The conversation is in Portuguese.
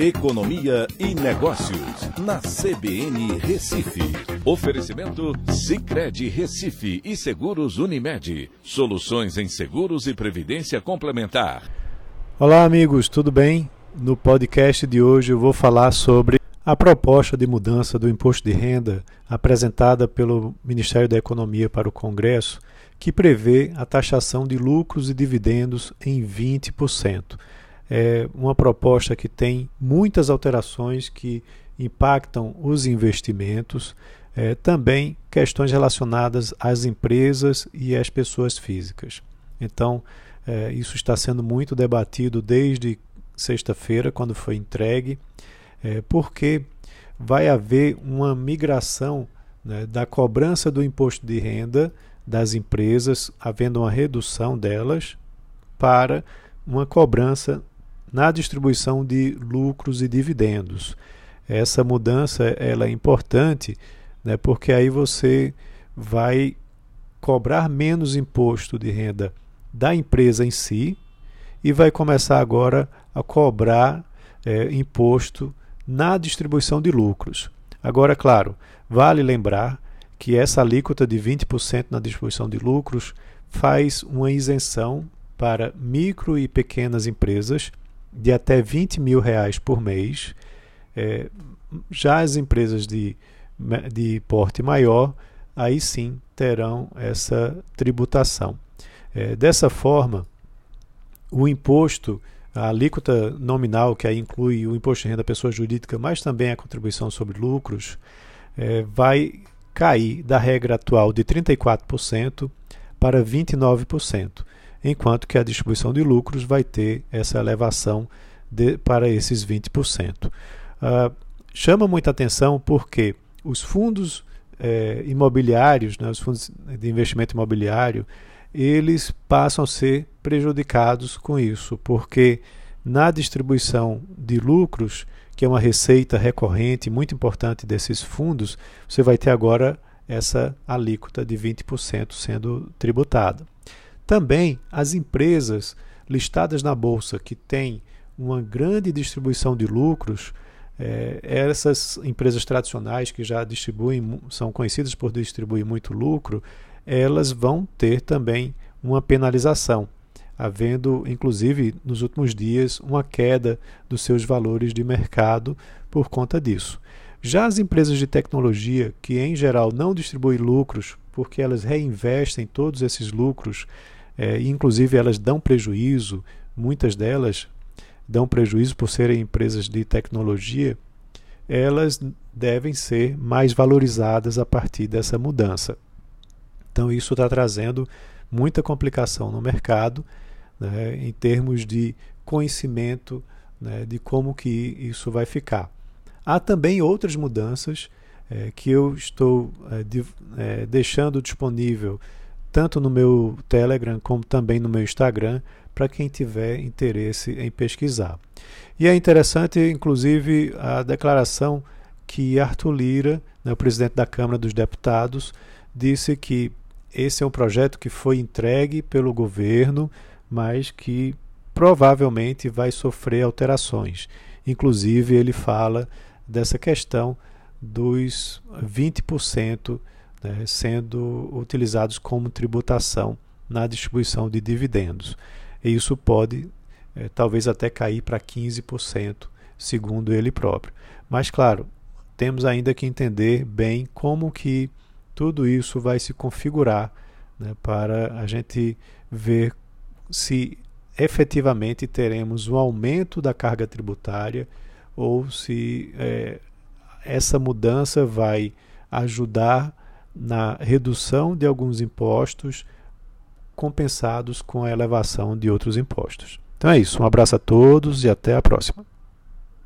Economia e Negócios, na CBN Recife. Oferecimento Cicred Recife e Seguros Unimed. Soluções em seguros e previdência complementar. Olá, amigos, tudo bem? No podcast de hoje eu vou falar sobre a proposta de mudança do imposto de renda apresentada pelo Ministério da Economia para o Congresso, que prevê a taxação de lucros e dividendos em 20% é uma proposta que tem muitas alterações que impactam os investimentos, é, também questões relacionadas às empresas e às pessoas físicas. Então, é, isso está sendo muito debatido desde sexta-feira, quando foi entregue, é, porque vai haver uma migração né, da cobrança do imposto de renda das empresas, havendo uma redução delas, para uma cobrança na distribuição de lucros e dividendos. Essa mudança ela é importante, né, porque aí você vai cobrar menos imposto de renda da empresa em si e vai começar agora a cobrar é, imposto na distribuição de lucros. Agora, claro, vale lembrar que essa alíquota de 20% na distribuição de lucros faz uma isenção para micro e pequenas empresas de até 20 mil reais por mês. É, já as empresas de, de porte maior, aí sim terão essa tributação. É, dessa forma, o imposto, a alíquota nominal, que aí inclui o imposto de renda da pessoa jurídica, mas também a contribuição sobre lucros, é, vai cair da regra atual de 34% para 29% enquanto que a distribuição de lucros vai ter essa elevação de, para esses 20%. Uh, ah, chama muita atenção porque os fundos eh, imobiliários, né, os fundos de investimento imobiliário, eles passam a ser prejudicados com isso, porque na distribuição de lucros, que é uma receita recorrente muito importante desses fundos, você vai ter agora essa alíquota de 20% sendo tributada. Também as empresas listadas na bolsa que têm uma grande distribuição de lucros, é, essas empresas tradicionais que já distribuem, são conhecidas por distribuir muito lucro, elas vão ter também uma penalização, havendo, inclusive, nos últimos dias, uma queda dos seus valores de mercado por conta disso. Já as empresas de tecnologia, que em geral não distribuem lucros, porque elas reinvestem todos esses lucros é, inclusive elas dão prejuízo, muitas delas dão prejuízo por serem empresas de tecnologia, elas devem ser mais valorizadas a partir dessa mudança. Então, isso está trazendo muita complicação no mercado, né, em termos de conhecimento né, de como que isso vai ficar. Há também outras mudanças é, que eu estou é, de, é, deixando disponível tanto no meu Telegram como também no meu Instagram, para quem tiver interesse em pesquisar. E é interessante, inclusive, a declaração que Arthur Lira, né, o presidente da Câmara dos Deputados, disse que esse é um projeto que foi entregue pelo governo, mas que provavelmente vai sofrer alterações. Inclusive, ele fala dessa questão dos 20% né, sendo utilizados como tributação na distribuição de dividendos. E isso pode é, talvez até cair para 15%, segundo ele próprio. Mas claro, temos ainda que entender bem como que tudo isso vai se configurar né, para a gente ver se efetivamente teremos um aumento da carga tributária ou se é, essa mudança vai ajudar na redução de alguns impostos compensados com a elevação de outros impostos. Então é isso. Um abraço a todos e até a próxima.